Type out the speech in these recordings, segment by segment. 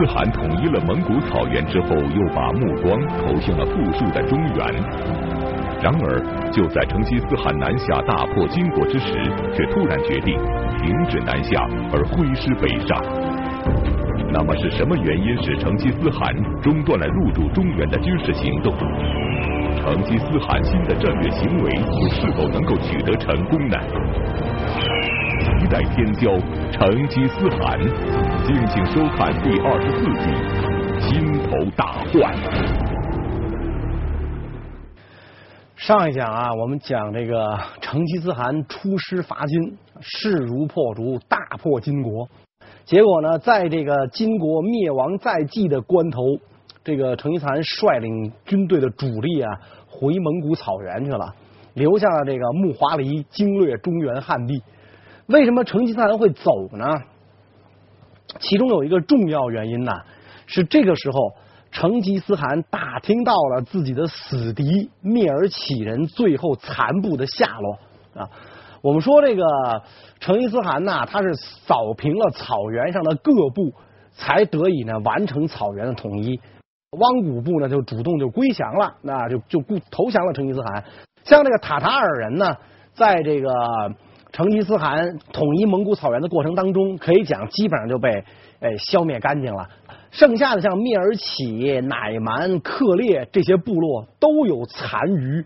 斯汗统一了蒙古草原之后，又把目光投向了富庶的中原。然而，就在成吉思汗南下大破金国之时，却突然决定停止南下，而挥师北上。那么，是什么原因使成吉思汗中断了入驻中原的军事行动？成吉思汗新的战略行为又是否能够取得成功呢？一代天骄成吉思汗，敬请收看第二十四集《心头大患》。上一讲啊，我们讲这个成吉思汗出师伐金，势如破竹，大破金国。结果呢，在这个金国灭亡在即的关头，这个成吉思汗率领军队的主力啊，回蒙古草原去了，留下了这个木华黎经略中原汉地。为什么成吉思汗会走呢？其中有一个重要原因呢，是这个时候成吉思汗打听到了自己的死敌蔑尔乞人最后残部的下落啊。我们说这个成吉思汗呐，他是扫平了草原上的各部，才得以呢完成草原的统一。汪古部呢就主动就归降了，那就就投降了成吉思汗。像这个塔塔尔人呢，在这个。成吉思汗统一蒙古草原的过程当中，可以讲基本上就被诶消灭干净了。剩下的像蔑尔乞、乃蛮、克烈这些部落都有残余，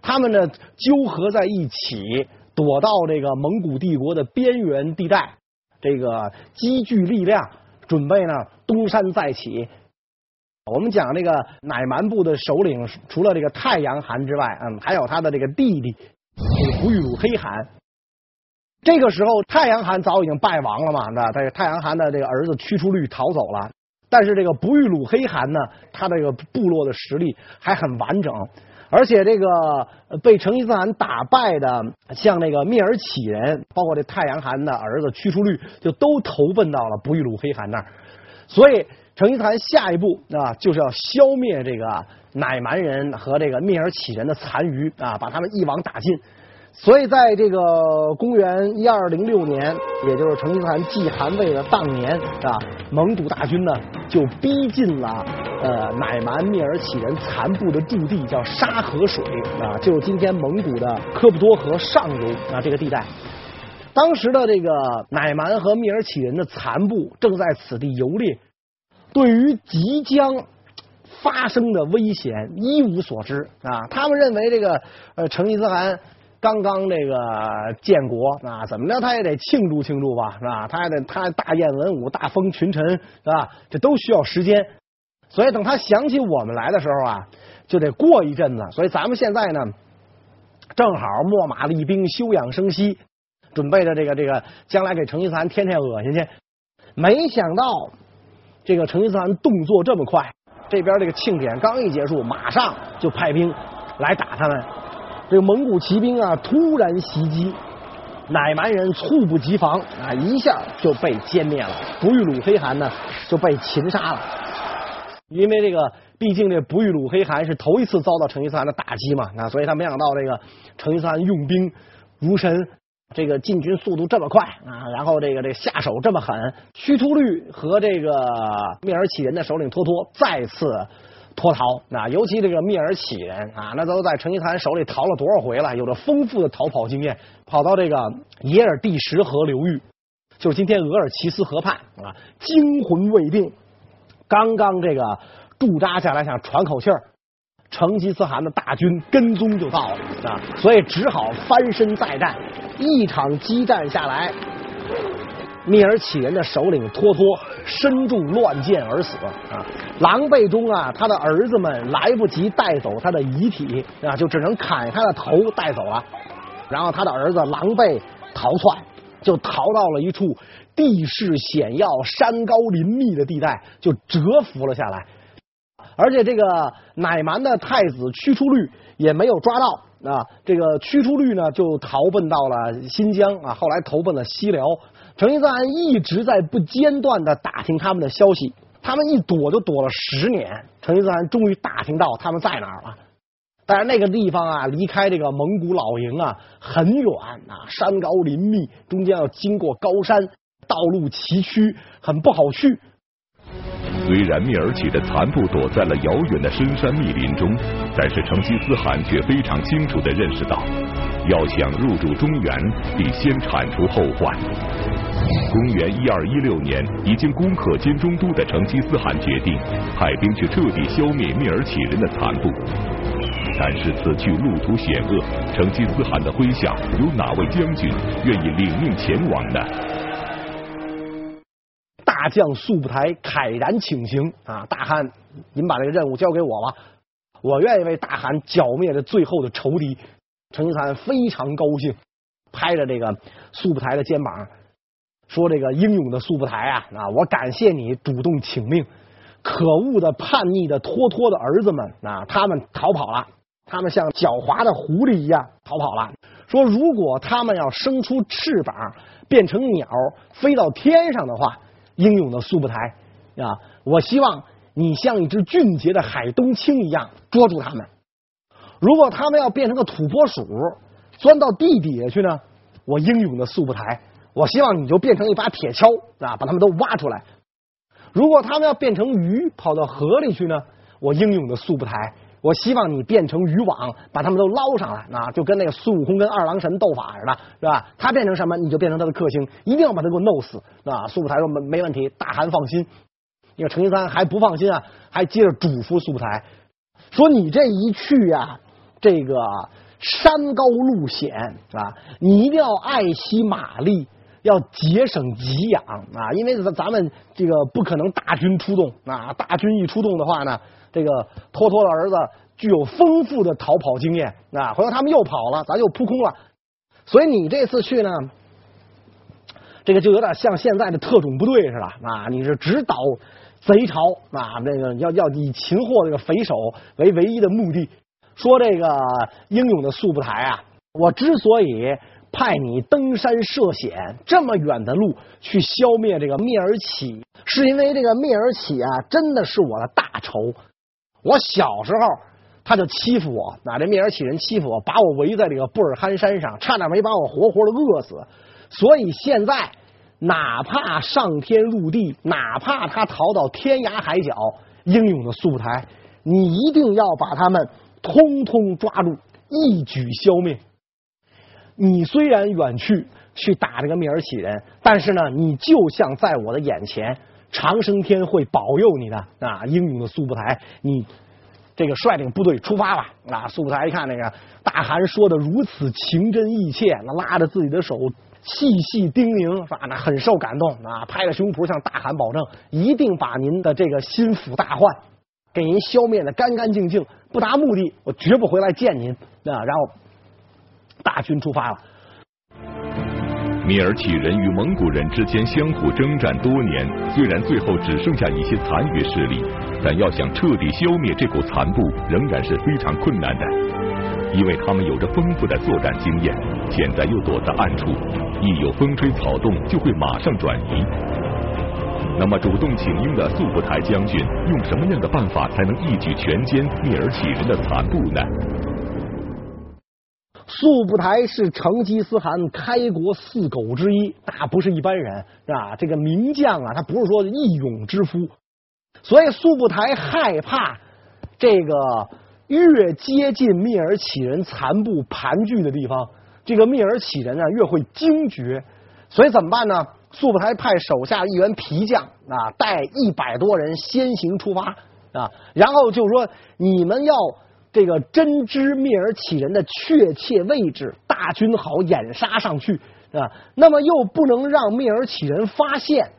他们呢纠合在一起，躲到这个蒙古帝国的边缘地带，这个积聚力量，准备呢东山再起。我们讲这个乃蛮部的首领，除了这个太阳汗之外，嗯，还有他的这个弟弟，这个不玉鲁黑汗。这个时候，太阳汗早已经败亡了嘛？那这个太阳汗的这个儿子屈出律逃走了，但是这个不玉鲁黑汗呢，他这个部落的实力还很完整，而且这个被成吉思汗打败的，像那个蔑尔乞人，包括这太阳汗的儿子屈出律，就都投奔到了不玉鲁黑汗那儿。所以，成吉思汗下一步啊，就是要消灭这个乃蛮人和这个蔑尔乞人的残余啊，把他们一网打尽。所以，在这个公元一二零六年，也就是成吉思汗继汗位的当年啊，蒙古大军呢就逼近了呃乃蛮蔑尔乞人残部的驻地，叫沙河水啊，就是今天蒙古的科布多河上游啊这个地带。当时的这个乃蛮和蔑尔乞人的残部正在此地游猎，对于即将发生的危险一无所知啊。他们认为这个呃成吉思汗。刚刚这个建国啊，怎么着他也得庆祝庆祝吧，是吧？他还得他大宴文武，大封群臣，是吧？这都需要时间，所以等他想起我们来的时候啊，就得过一阵子。所以咱们现在呢，正好秣马厉兵，休养生息，准备着这个这个将来给成吉思汗添添恶心去。没想到这个成吉思汗动作这么快，这边这个庆典刚一结束，马上就派兵来打他们。这个蒙古骑兵啊，突然袭击，乃蛮人猝不及防啊，一下就被歼灭了。不遇鲁黑汗呢就被擒杀了。因为这个，毕竟这不遇鲁黑汗是头一次遭到成吉思汗的打击嘛，那所以他没想到这个成吉思汗用兵如神，这个进军速度这么快啊，然后这个这个下手这么狠。屈突律和这个蔑尔乞人的首领托托再次。脱逃，那尤其这个蔑尔乞人啊，那都在成吉思汗手里逃了多少回了，有着丰富的逃跑经验，跑到这个耶尔第什河流域，就是今天额尔齐斯河畔啊，惊魂未定，刚刚这个驻扎下来想喘口气儿，成吉思汗的大军跟踪就到了啊，所以只好翻身再战，一场激战下来。蔑尔乞人的首领托托身中乱箭而死啊！狼狈中啊，他的儿子们来不及带走他的遗体啊，就只能砍他的头带走了。然后他的儿子狼狈逃窜，就逃到了一处地势险要、山高林密的地带，就蛰伏了下来。而且这个乃蛮的太子屈出律也没有抓到啊，这个屈出律呢就逃奔到了新疆啊，后来投奔了西辽。成吉思汗一直在不间断的打听他们的消息，他们一躲就躲了十年。成吉思汗终于打听到他们在哪儿了，但是那个地方啊，离开这个蒙古老营啊很远啊，山高林密，中间要经过高山，道路崎岖，很不好去。虽然聂尔启的残部躲在了遥远的深山密林中，但是成吉思汗却非常清楚地认识到，要想入主中原，得先铲除后患。公元一二一六年，已经攻克金中都的成吉思汗决定派兵去彻底消灭蔑尔乞人的残部。但是此去路途险恶，成吉思汗的麾下有哪位将军愿意领命前往呢？大将速不台慨然请行啊！大汗，您把这个任务交给我吧，我愿意为大汗剿灭这最后的仇敌。成吉思汗非常高兴，拍着这个速不台的肩膀说：“这个英勇的速不台啊啊！我感谢你主动请命。可恶的叛逆的托托的儿子们啊，他们逃跑了，他们像狡猾的狐狸一样逃跑了。说如果他们要生出翅膀，变成鸟飞到天上的话。”英勇的速不台啊！我希望你像一只俊杰的海东青一样捉住他们。如果他们要变成个土拨鼠，钻到地底下去呢？我英勇的速不台，我希望你就变成一把铁锹啊，把他们都挖出来。如果他们要变成鱼，跑到河里去呢？我英勇的速不台。我希望你变成渔网，把他们都捞上来，啊，就跟那个孙悟空跟二郎神斗法似的，是吧？他变成什么，你就变成他的克星，一定要把他给我弄死，啊！速不台说没没问题，大汗放心。因为成吉思汗还不放心啊，还接着嘱咐速不台说：“你这一去呀，这个山高路险啊，你一定要爱惜马力，要节省给养啊，因为咱们这个不可能大军出动啊，大军一出动的话呢。”这个托托的儿子具有丰富的逃跑经验啊，回头他们又跑了，咱又扑空了。所以你这次去呢，这个就有点像现在的特种部队似的啊，你是直捣贼巢啊，那个要要以擒获这个匪首为唯一的目的。说这个英勇的速不台啊，我之所以派你登山涉险这么远的路去消灭这个聂尔启，是因为这个聂尔启啊，真的是我的大仇。我小时候，他就欺负我，那这聂尔启人欺负我，把我围在这个布尔罕山上，差点没把我活活的饿死。所以现在，哪怕上天入地，哪怕他逃到天涯海角，英勇的速不台，你一定要把他们通通抓住，一举消灭。你虽然远去去打这个聂尔乞人，但是呢，你就像在我的眼前。长生天会保佑你的啊！英勇的速不台，你这个率领部队出发吧！啊，速不台一看那个大汗说的如此情真意切，那拉着自己的手细细叮咛，是吧？那很受感动啊，拍着胸脯向大汗保证，一定把您的这个心腹大患给您消灭的干干净净，不达目的我绝不回来见您啊！然后大军出发了。聂尔启人与蒙古人之间相互征战多年，虽然最后只剩下一些残余势力，但要想彻底消灭这股残部，仍然是非常困难的。因为他们有着丰富的作战经验，现在又躲在暗处，一有风吹草动就会马上转移。那么主动请缨的速不台将军，用什么样的办法才能一举全歼聂尔启人的残部呢？速不台是成吉思汗开国四狗之一，那不是一般人，是吧？这个名将啊，他不是说义勇之夫，所以速不台害怕这个越接近蔑尔乞人残部盘踞的地方，这个蔑尔乞人呢越会惊觉，所以怎么办呢？速不台派手下一员皮将啊，带一百多人先行出发啊，然后就说你们要。这个真知灭尔启人的确切位置，大军好掩杀上去啊。那么又不能让灭尔启人发现，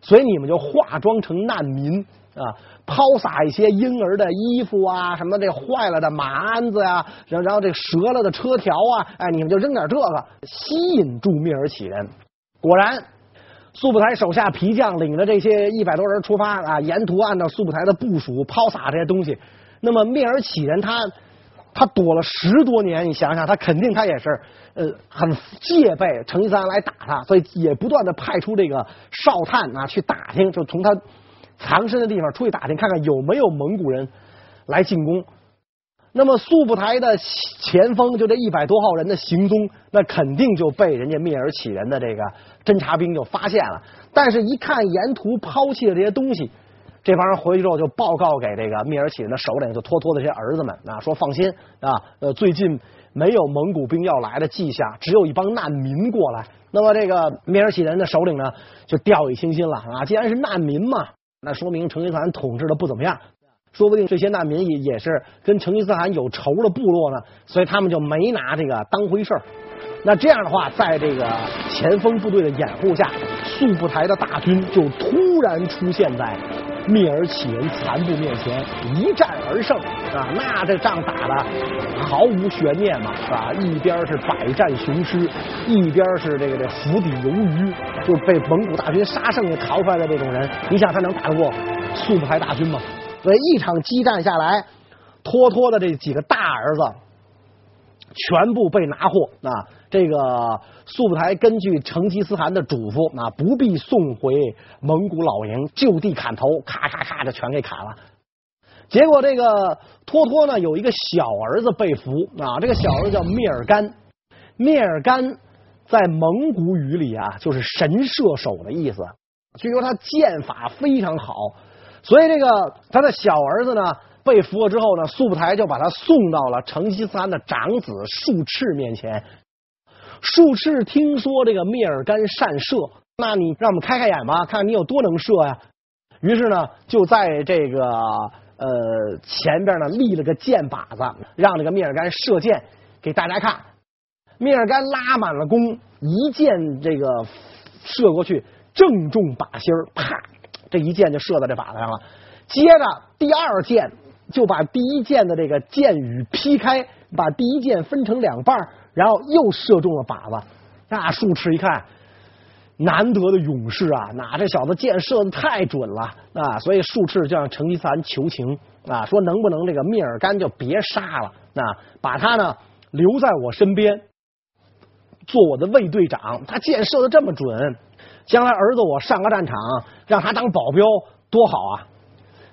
所以你们就化妆成难民啊，抛洒一些婴儿的衣服啊，什么这坏了的马鞍子呀，然后然后这折了的车条啊，哎，你们就扔点这个，吸引住灭尔启人。果然，速不台手下皮匠领着这些一百多人出发啊，沿途按照速不台的部署抛洒这些东西。那么蔑尔乞人他他躲了十多年，你想想，他肯定他也是呃很戒备成吉思汗来打他，所以也不断的派出这个哨探啊去打听，就从他藏身的地方出去打听，看看有没有蒙古人来进攻。那么速不台的前锋就这一百多号人的行踪，那肯定就被人家蔑尔乞人的这个侦察兵就发现了。但是，一看沿途抛弃的这些东西。这帮人回去之后就报告给这个聂尔乞人的首领，就托托的这些儿子们啊，说放心啊，呃，最近没有蒙古兵要来的迹象，只有一帮难民过来。那么这个聂尔乞人的首领呢，就掉以轻心了啊，既然是难民嘛，那说明成吉思汗统治的不怎么样，说不定这些难民也也是跟成吉思汗有仇的部落呢，所以他们就没拿这个当回事儿。那这样的话，在这个前锋部队的掩护下，速不台的大军就突然出现在灭而起人残部面前，一战而胜啊！那这仗打的毫无悬念嘛，是吧？一边是百战雄师，一边是这个这釜底游鱼，就被蒙古大军杀剩下逃出来的这种人，你想他能打得过速不台大军吗？所以一场激战下来，托托的这几个大儿子全部被拿获啊！这个速不台根据成吉思汗的嘱咐，啊，不必送回蒙古老营，就地砍头，咔咔咔的全给砍了。结果这个托托呢，有一个小儿子被俘啊，这个小儿子叫蔑尔干。蔑尔干在蒙古语里啊，就是神射手的意思。据说他剑法非常好，所以这个他的小儿子呢被俘了之后呢，速不台就把他送到了成吉思汗的长子术赤面前。术士听说这个蔑尔干善射，那你让我们开开眼吧，看看你有多能射呀。于是呢，就在这个呃前边呢立了个箭靶子，让这个蔑尔干射箭给大家看。蔑尔干拉满了弓，一箭这个射过去，正中靶心儿，啪，这一箭就射在这靶子上了。接着第二箭就把第一箭的这个箭羽劈开，把第一箭分成两半。然后又射中了靶子，那术赤一看，难得的勇士啊，那这小子箭射的太准了啊，所以术赤就向成吉思汗求情啊，说能不能这个蔑尔干就别杀了啊，把他呢留在我身边，做我的卫队长，他箭射的这么准，将来儿子我上个战场，让他当保镖多好啊！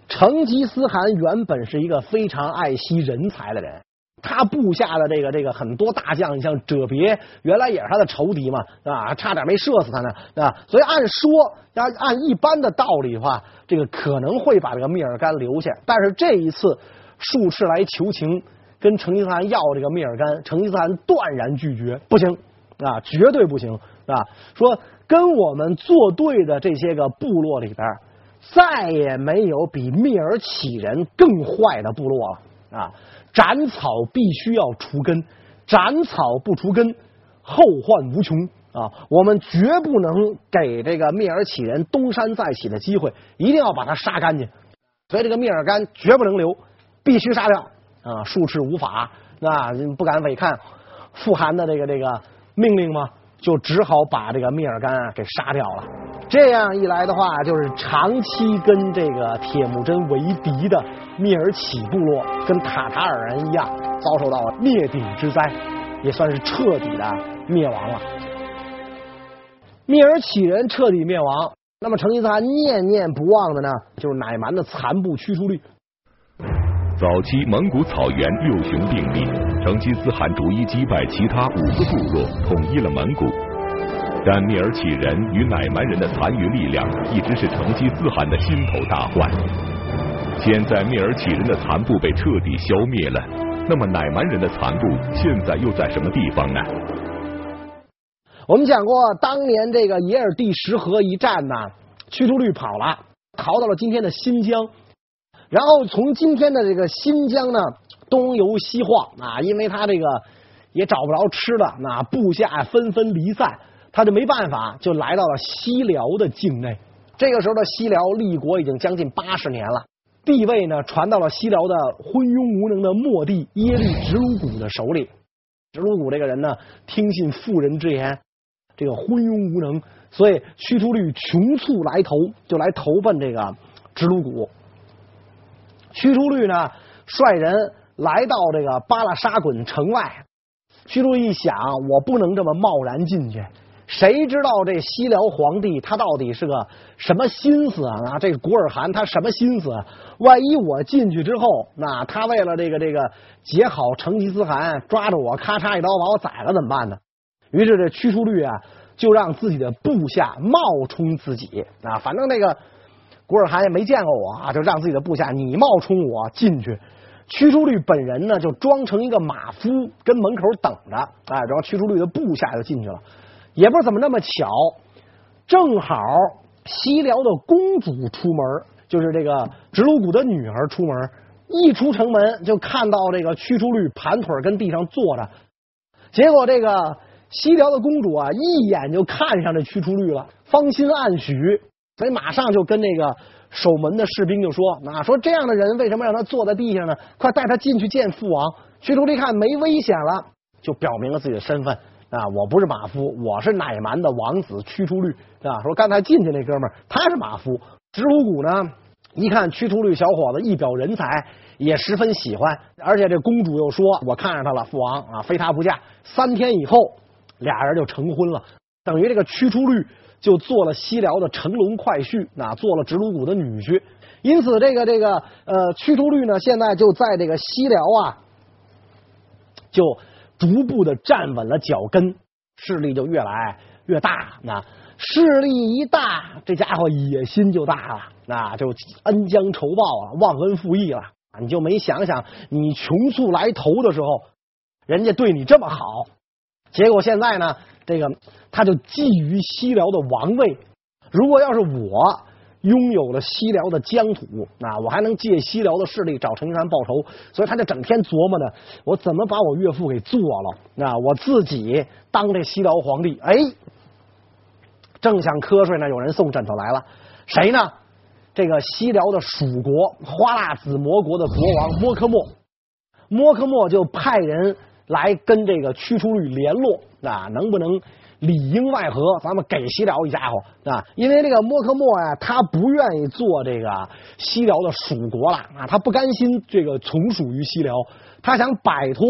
成吉思汗原本是一个非常爱惜人才的人。他部下的这个这个很多大将，你像哲别，原来也是他的仇敌嘛，啊，差点没射死他呢，啊，所以按说要按一般的道理的话，这个可能会把这个蔑尔干留下，但是这一次术赤来求情，跟成吉思汗要这个蔑尔干，成吉思汗断然拒绝，不行啊，绝对不行啊，说跟我们作对的这些个部落里边，再也没有比蔑尔乞人更坏的部落了啊。斩草必须要除根，斩草不除根，后患无穷啊！我们绝不能给这个蔑尔乞人东山再起的机会，一定要把他杀干净。所以这个蔑尔干绝不能留，必须杀掉啊！术士无法，那不敢违抗富含的这个这个命令吗？就只好把这个蔑尔干啊给杀掉了。这样一来的话，就是长期跟这个铁木真为敌的蔑尔乞部落，跟塔塔尔人一样，遭受到了灭顶之灾，也算是彻底的灭亡了。蔑尔乞人彻底灭亡，那么成吉思汗念念不忘的呢，就是乃蛮的残部驱除率。早期蒙古草原六雄并立，成吉思汗逐一击败其他五个部落，统一了蒙古。但蔑尔乞人与乃蛮人的残余力量一直是成吉思汗的心头大患。现在蔑尔乞人的残部被彻底消灭了，那么乃蛮人的残部现在又在什么地方呢？我们讲过，当年这个野尔第十河一战呢，屈突律跑了，逃到了今天的新疆。然后从今天的这个新疆呢，东游西晃啊，因为他这个也找不着吃的，那部下纷纷离散，他就没办法，就来到了西辽的境内。这个时候的西辽立国已经将近八十年了，地位呢传到了西辽的昏庸无能的末帝耶律直鲁古的手里。直鲁古这个人呢，听信妇人之言，这个昏庸无能，所以屈突律穷促来投，就来投奔这个直鲁古。屈出律呢，率人来到这个巴拉沙滚城外。屈出一想，我不能这么贸然进去。谁知道这西辽皇帝他到底是个什么心思啊？这个古尔汗他什么心思？万一我进去之后，那他为了这个这个结好成吉思汗，抓着我咔嚓一刀把我宰了怎么办呢？于是这屈出律啊，就让自己的部下冒充自己啊，反正那个。古尔汗也没见过我啊，就让自己的部下你冒充我进去。屈出律本人呢，就装成一个马夫，跟门口等着。哎，然后屈出律的部下就进去了。也不知道怎么那么巧，正好西辽的公主出门，就是这个直鲁古的女儿出门。一出城门就看到这个屈出律盘腿跟地上坐着，结果这个西辽的公主啊，一眼就看上这屈出律了，芳心暗许，所以马上就跟那个守门的士兵就说：“啊，说这样的人为什么让他坐在地上呢？快带他进去见父王。”屈出律一看没危险了，就表明了自己的身份啊，我不是马夫，我是乃蛮的王子屈出律啊。说刚才进去那哥们儿他是马夫，直鲁古呢一看屈出律小伙子一表人才。也十分喜欢，而且这公主又说：“我看上他了，父王啊，非他不嫁。”三天以后，俩人就成婚了，等于这个屈出律就做了西辽的乘龙快婿，啊，做了直鲁古的女婿。因此，这个这个呃，屈出律呢，现在就在这个西辽啊，就逐步的站稳了脚跟，势力就越来越大。那势力一大，这家伙野心就大了，那就恩将仇报啊，忘恩负义了。你就没想想，你穷粟来投的时候，人家对你这么好，结果现在呢，这个他就觊觎西辽的王位。如果要是我拥有了西辽的疆土，那我还能借西辽的势力找成吉思汗报仇。所以他就整天琢磨呢，我怎么把我岳父给做了？那我自己当这西辽皇帝。哎，正想瞌睡呢，有人送枕头来了，谁呢？这个西辽的蜀国花剌子模国的国王摸科莫，摸科莫就派人来跟这个屈出律联络啊，能不能里应外合，咱们给西辽一家伙啊？因为这个摸科莫呀，他不愿意做这个西辽的属国了啊，他不甘心这个从属于西辽，他想摆脱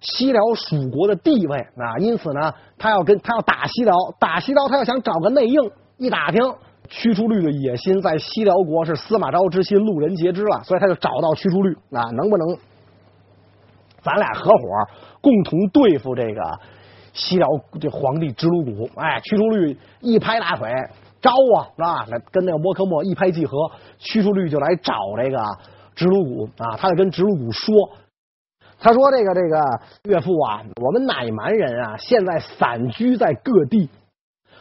西辽属国的地位啊，因此呢，他要跟他要打西辽，打西辽，他要想找个内应，一打听。屈出律的野心在西辽国是司马昭之心，路人皆知了，所以他就找到屈出律啊，能不能咱俩合伙共同对付这个西辽这皇帝直鲁古？哎，屈出律一拍大腿，招啊，是吧？来，跟那个摸科莫一拍即合，屈出律就来找这个直鲁古啊，他就跟直鲁古说，他说这个这个岳父啊，我们乃蛮人啊，现在散居在各地。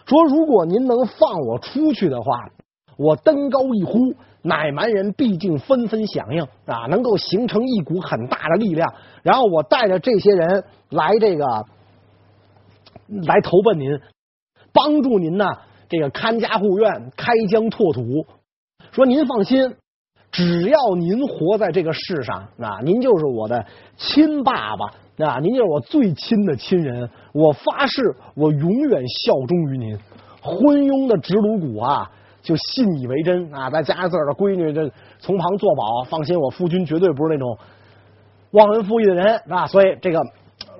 说：“如果您能放我出去的话，我登高一呼，乃蛮人毕竟纷纷响应啊，能够形成一股很大的力量。然后我带着这些人来这个来投奔您，帮助您呢，这个看家护院、开疆拓土。说您放心，只要您活在这个世上啊，您就是我的亲爸爸。”啊，您就是我最亲的亲人，我发誓，我永远效忠于您。昏庸的直鲁古啊，就信以为真啊，再加上自个儿的闺女这从旁作保，放心，我夫君绝对不是那种忘恩负义的人啊。所以这个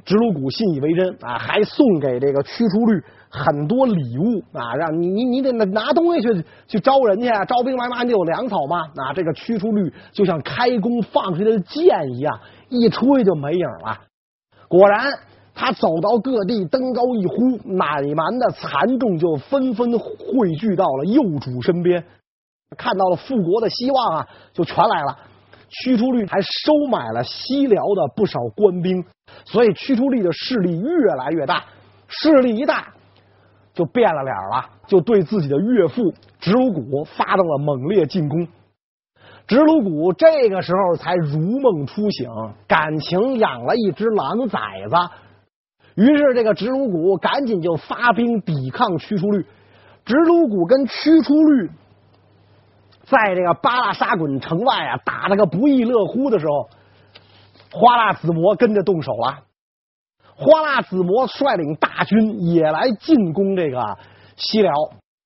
直鲁古信以为真啊，还送给这个屈出律很多礼物啊，让你你你得拿东西去去招人去，招兵买马你有粮草嘛。啊，这个屈出律就像开弓放出去的箭一样，一吹就没影了。果然，他走到各地，登高一呼，乃蛮的残众就纷纷汇聚到了幼主身边，看到了复国的希望啊，就全来了。屈出律还收买了西辽的不少官兵，所以屈出律的势力越来越大。势力一大，就变了脸了，就对自己的岳父直鲁古发动了猛烈进攻。直鲁古这个时候才如梦初醒，感情养了一只狼崽子，于是这个直鲁古赶紧就发兵抵抗屈出律。直鲁古跟屈出律在这个巴剌沙滚城外啊打了个不亦乐乎的时候，花剌子模跟着动手了。花剌子模率领大军也来进攻这个西辽。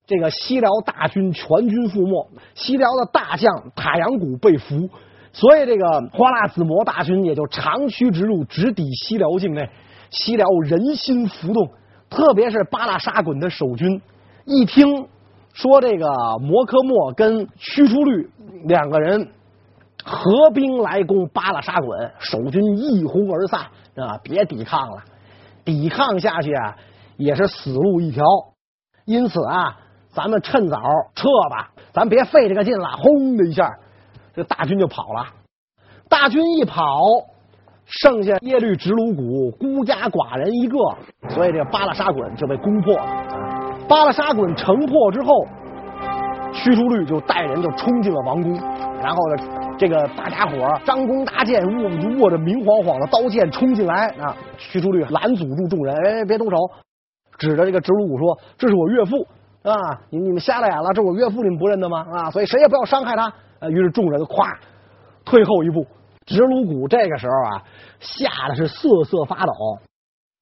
这个西辽大军全军覆没，西辽的大将塔阳谷被俘，所以这个花剌子模大军也就长驱直入，直抵西辽境内。西辽人心浮动，特别是巴剌沙滚的守军，一听说这个摩科莫跟屈出律两个人合兵来攻巴拉沙滚，守军一哄而散啊！别抵抗了，抵抗下去啊，也是死路一条。因此啊。咱们趁早撤吧。咱别费这个劲了。轰的一下，这大军就跑了。大军一跑，剩下耶律直鲁古孤家寡人一个，所以这巴勒沙滚就被攻破了。巴勒沙滚城破之后，屈出律就带人就冲进了王宫，然后呢，这个大家伙张弓搭箭，握握着明晃晃的刀剑冲进来啊！屈出律拦阻住众人，哎，别动手，指着这个直鲁古说：“这是我岳父啊！你你们瞎了眼了，这是我岳父，你们不认得吗？啊！所以谁也不要伤害他。”啊，于是众人咵退后一步。直鲁古这个时候啊，吓得是瑟瑟发抖，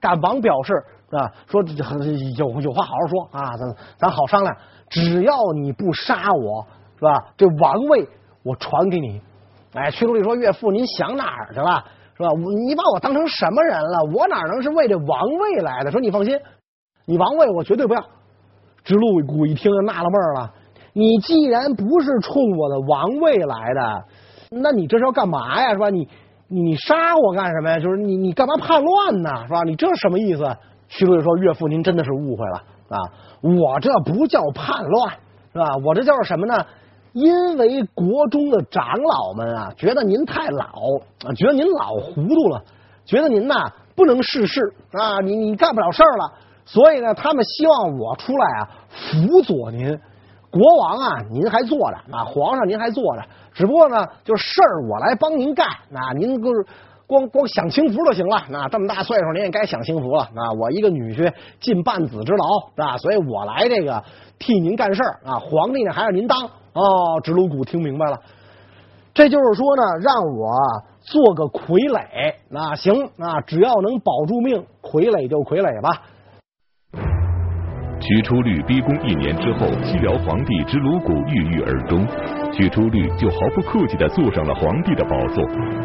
赶忙表示啊，说有有话好好说啊，咱咱好商量。只要你不杀我，是吧？这王位我传给你。哎，屈出律说：“岳父，您想哪儿去了？是吧？你把我当成什么人了？我哪能是为这王位来的？”说：“你放心，你王位我绝对不要。”直鲁古一听就纳了闷了：“你既然不是冲我的王位来的。”那你这是要干嘛呀？是吧？你你杀我干什么呀？就是你你干嘛叛乱呢？是吧？你这什么意思？屈出律说：“岳父，您真的是误会了啊！我这不叫叛乱，是吧？我这叫什么呢？因为国中的长老们啊，觉得您太老，觉得您老糊涂了，觉得您呐不能事事啊，你你干不了事儿了，所以呢，他们希望我出来啊辅佐您。国王啊，您还坐着啊，皇上您还坐着。”只不过呢，就是事儿我来帮您干，那您就是光光享清福就行了。那这么大岁数，您也该享清福了。那，我一个女婿尽半子之劳，是吧？所以我来这个替您干事儿啊。皇帝呢，还是您当哦。直鲁古听明白了，这就是说呢，让我做个傀儡。那行，那只要能保住命，傀儡就傀儡吧。屈出律逼宫一年之后，西辽皇帝直鲁古郁郁而终，屈出律就毫不客气地坐上了皇帝的宝座。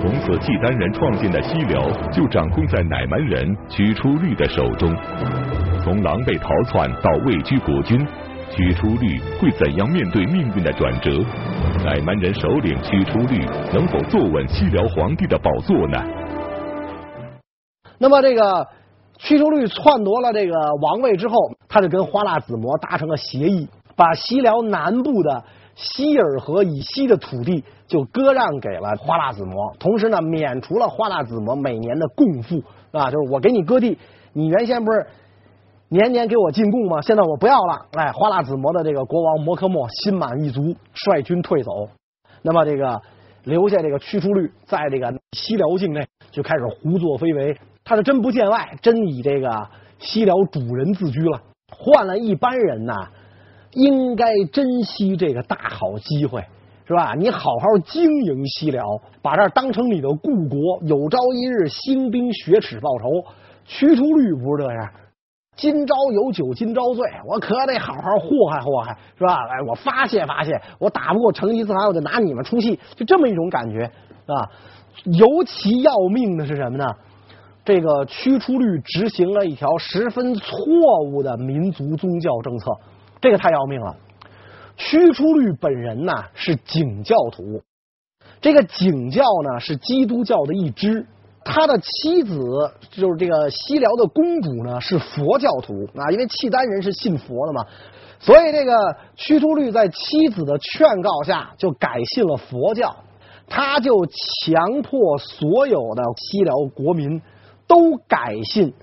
从此，契丹人创建的西辽就掌控在乃蛮人屈出律的手中。从狼狈逃窜到位居国君，屈出律会怎样面对命运的转折？乃蛮人首领屈出律能否坐稳西辽皇帝的宝座呢？那么这个。屈出律篡夺了这个王位之后，他就跟花剌子模达成了协议，把西辽南部的希尔河以西的土地就割让给了花剌子模，同时呢，免除了花剌子模每年的贡赋啊，就是我给你割地，你原先不是年年给我进贡吗？现在我不要了。哎，花剌子模的这个国王摩诃默心满意足，率军退走。那么这个留下这个屈出律在这个西辽境内就开始胡作非为。他是真不见外，真以这个西辽主人自居了。换了一般人呐，应该珍惜这个大好机会，是吧？你好好经营西辽，把这儿当成你的故国，有朝一日兴兵雪耻报仇。屈出律不是这样，今朝有酒今朝醉，我可得好好祸害祸害，是吧？哎，我发泄发泄，我打不过成吉思汗，我就拿你们出气，就这么一种感觉，是吧？尤其要命的是什么呢？这个屈出律执行了一条十分错误的民族宗教政策，这个太要命了。屈出律本人呢是景教徒，这个景教呢是基督教的一支，他的妻子就是这个西辽的公主呢是佛教徒啊，因为契丹人是信佛的嘛，所以这个屈出律在妻子的劝告下就改信了佛教，他就强迫所有的西辽国民。都改信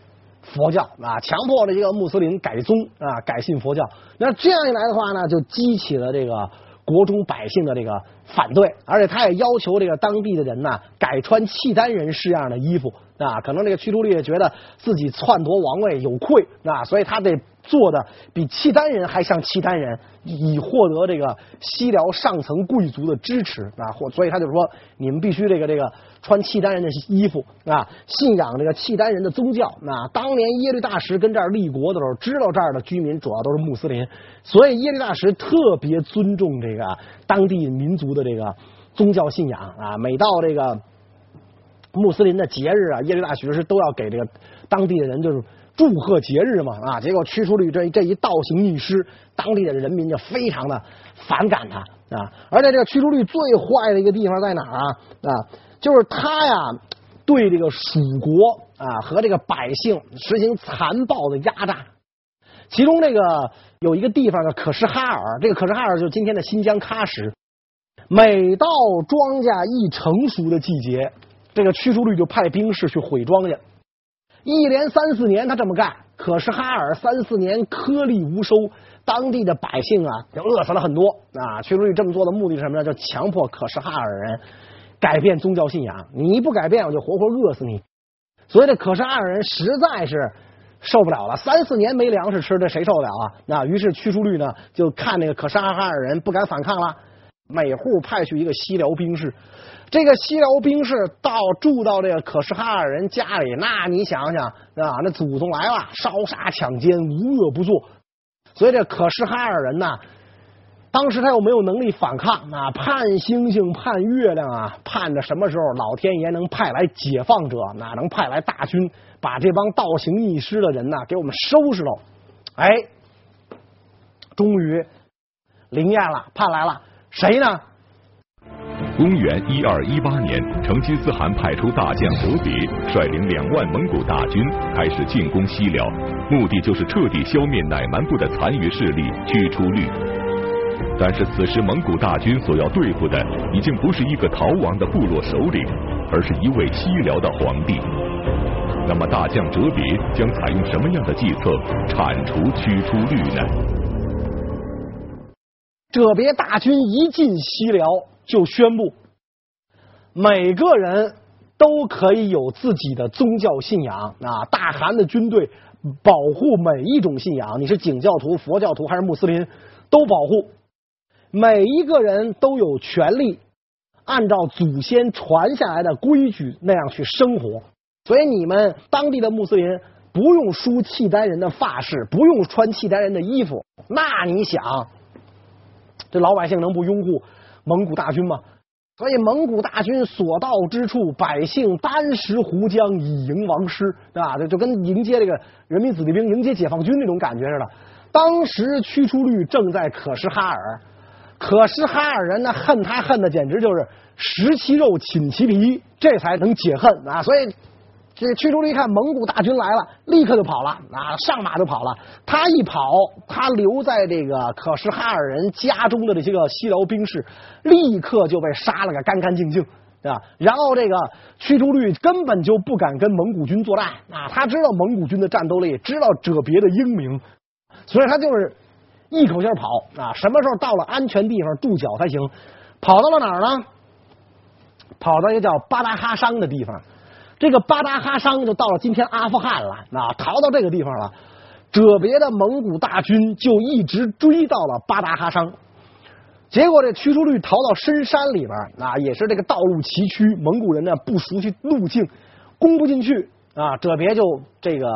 佛教啊，强迫了一个穆斯林改宗啊，改信佛教。那这样一来的话呢，就激起了这个国中百姓的这个反对，而且他也要求这个当地的人呢，改穿契丹人式样的衣服啊。可能这个屈出律也觉得自己篡夺王位有愧啊，所以他得做的比契丹人还像契丹人，以获得这个西辽上层贵族的支持啊。或所以他就说，你们必须这个这个。穿契丹人的衣服啊，信仰这个契丹人的宗教。那当年耶律大石跟这儿立国的时候，知道这儿的居民主要都是穆斯林，所以耶律大石特别尊重这个当地民族的这个宗教信仰啊。每到这个穆斯林的节日啊，耶律大石是都要给这个当地的人就是祝贺节日嘛啊。结果屈出律这这一倒行逆施，当地的人民就非常的反感他啊。而且这个屈出律最坏的一个地方在哪儿啊啊？就是他呀，对这个蜀国啊和这个百姓实行残暴的压榨。其中这个有一个地方叫可什哈尔，这个可什哈尔就是今天的新疆喀什。每到庄稼一成熟的季节，这个屈叔律就派兵士去毁庄稼，一连三四年他这么干。可什哈尔三四年颗粒无收，当地的百姓啊就饿死了很多啊。屈叔律这么做的目的是什么呢？就强迫可什哈尔人改变宗教信仰，你不改变，我就活活饿死你。所以这可什哈尔人实在是受不了了，三四年没粮食吃，这谁受得了啊？那于是屈叔律呢就看那个可什哈尔人不敢反抗了，每户派去一个西辽兵士。这个西辽兵士到住到这个可什哈尔人家里，那你想想啊，那祖宗来了，烧杀抢奸，无恶不作。所以这可什哈尔人呢，当时他又没有能力反抗啊，盼星星盼月亮啊，盼着什么时候老天爷能派来解放者，哪能派来大军把这帮倒行逆施的人呢给我们收拾了？哎，终于灵验了，盼来了，谁呢？公元一二一八年，成吉思汗派出大将哲别，率领两万蒙古大军开始进攻西辽，目的就是彻底消灭乃蛮部的残余势力驱出律。但是此时蒙古大军所要对付的已经不是一个逃亡的部落首领，而是一位西辽的皇帝。那么大将哲别将采用什么样的计策铲除驱出律呢？哲别大军一进西辽。就宣布，每个人都可以有自己的宗教信仰啊！大汗的军队保护每一种信仰，你是景教徒、佛教徒还是穆斯林，都保护。每一个人都有权利按照祖先传下来的规矩那样去生活。所以你们当地的穆斯林不用梳契丹人的发饰，不用穿契丹人的衣服。那你想，这老百姓能不拥护？蒙古大军吗，所以蒙古大军所到之处，百姓单食壶浆以迎王师，对吧？就就跟迎接这个人民子弟兵迎接解放军那种感觉似的。当时驱出率正在可什哈尔，可什哈尔人呢恨他恨的简直就是食其肉寝其皮，这才能解恨啊！所以。这屈出律一看蒙古大军来了，立刻就跑了啊，上马就跑了。他一跑，他留在这个可什哈尔人家中的这些个西辽兵士，立刻就被杀了个干干净净，对吧？然后这个屈出律根本就不敢跟蒙古军作战啊，他知道蒙古军的战斗力，知道哲别的英明，所以他就是一口气跑啊。什么时候到了安全地方驻脚才行？跑到了哪儿呢？跑到一个叫巴达哈商的地方。这个巴达哈商就到了今天阿富汗了，啊，逃到这个地方了。哲别的蒙古大军就一直追到了巴达哈商，结果这屈出律逃到深山里边，啊，也是这个道路崎岖，蒙古人呢不熟悉路径，攻不进去啊。哲别就这个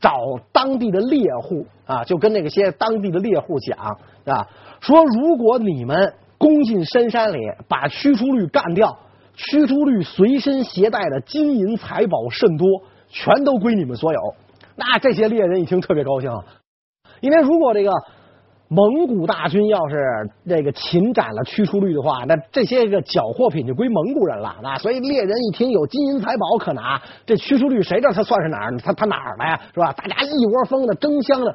找当地的猎户啊，就跟那个些当地的猎户讲啊，说如果你们攻进深山里，把屈出律干掉。屈出律随身携带的金银财宝甚多，全都归你们所有。那这些猎人一听特别高兴，因为如果这个蒙古大军要是这个擒斩了屈出律的话，那这些个缴获品就归蒙古人了。那所以猎人一听有金银财宝可拿，这屈出律谁知道他算是哪儿？他他哪儿的呀？是吧？大家一窝蜂的争相的。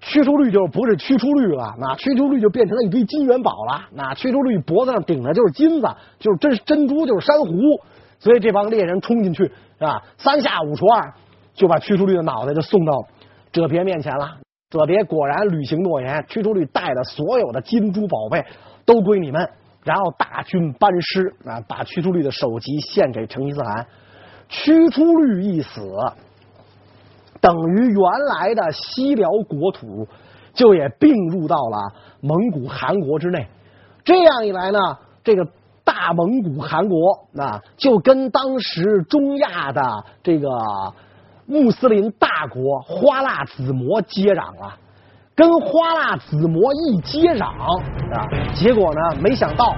驱除率就不是驱除率了，那驱除率就变成了一堆金元宝了。那驱除率脖子上顶的就是金子，就是珍珍珠，就是珊瑚。所以这帮猎人冲进去啊，三下五除二就把驱除率的脑袋就送到哲别面前了。哲别果然履行诺言，驱除率带的所有的金珠宝贝都归你们。然后大军班师啊，把驱除率的首级献给成吉思汗。驱除率一死。等于原来的西辽国土就也并入到了蒙古汗国之内，这样一来呢，这个大蒙古汗国啊，就跟当时中亚的这个穆斯林大国花剌子模接壤了。跟花剌子模一接壤啊，结果呢，没想到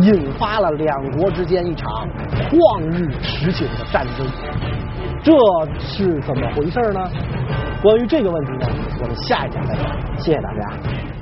引发了两国之间一场旷日持久的战争。这是怎么回事呢？关于这个问题呢，我们下一讲再讲。谢谢大家。